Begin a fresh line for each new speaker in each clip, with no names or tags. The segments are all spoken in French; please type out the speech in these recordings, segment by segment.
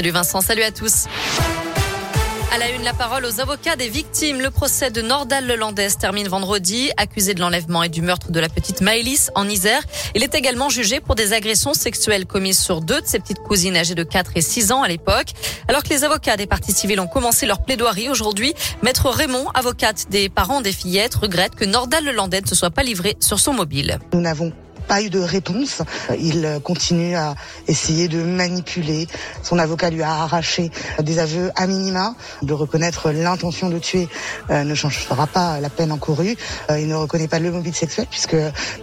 Salut Vincent, salut à tous. À la une, la parole aux avocats des victimes. Le procès de Nordal Lelandais termine vendredi. Accusé de l'enlèvement et du meurtre de la petite Maëlys en Isère. Il est également jugé pour des agressions sexuelles commises sur deux de ses petites cousines âgées de 4 et 6 ans à l'époque. Alors que les avocats des parties civiles ont commencé leur plaidoirie aujourd'hui, Maître Raymond, avocate des parents des fillettes, regrette que Nordal Lelandais ne se soit pas livré sur son mobile.
Nous n'avons pas eu de réponse. Il continue à essayer de manipuler. Son avocat lui a arraché des aveux à minima. De reconnaître l'intention de tuer euh, ne changera pas la peine encourue. Euh, il ne reconnaît pas le mobile sexuel puisque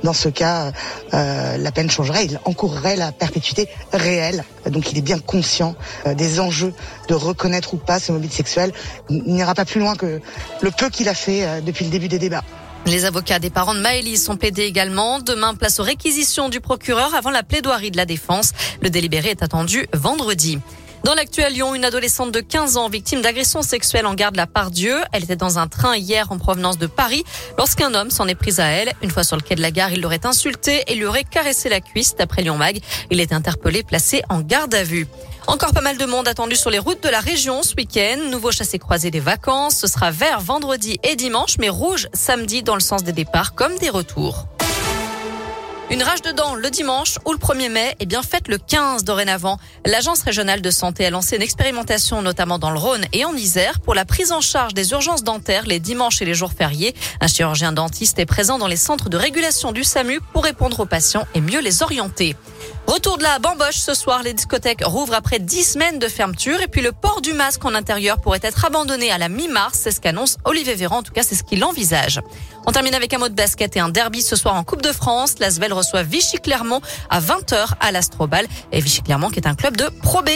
dans ce cas, euh, la peine changerait. Il encourrait la perpétuité réelle. Donc il est bien conscient des enjeux de reconnaître ou pas ce mobile sexuel. Il n'ira pas plus loin que le peu qu'il a fait depuis le début des débats.
Les avocats des parents de Maëlys sont plaidés également. Demain, place aux réquisitions du procureur avant la plaidoirie de la défense. Le délibéré est attendu vendredi. Dans l'actuel Lyon, une adolescente de 15 ans victime d'agression sexuelle en garde la Dieu. Elle était dans un train hier en provenance de Paris lorsqu'un homme s'en est pris à elle. Une fois sur le quai de la gare, il l'aurait insultée et lui aurait caressé la cuisse d'après Lyon Mag. Il est interpellé, placé en garde à vue. Encore pas mal de monde attendu sur les routes de la région ce week-end. Nouveau chassé-croisé des vacances. Ce sera vert vendredi et dimanche, mais rouge samedi dans le sens des départs comme des retours. Une rage de dents le dimanche ou le 1er mai, eh bien faites le 15 dorénavant. L'Agence régionale de santé a lancé une expérimentation notamment dans le Rhône et en Isère pour la prise en charge des urgences dentaires les dimanches et les jours fériés. Un chirurgien dentiste est présent dans les centres de régulation du SAMU pour répondre aux patients et mieux les orienter. Retour de la bamboche ce soir, les discothèques rouvrent après dix semaines de fermeture et puis le port du masque en intérieur pourrait être abandonné à la mi-mars, c'est ce qu'annonce Olivier Véran, en tout cas c'est ce qu'il envisage. On termine avec un mot de basket et un derby ce soir en Coupe de France. L'Asvel reçoit Vichy Clermont à 20h à l'Astrobal et Vichy Clermont qui est un club de Pro B.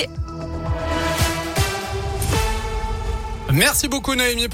Merci beaucoup Noémie.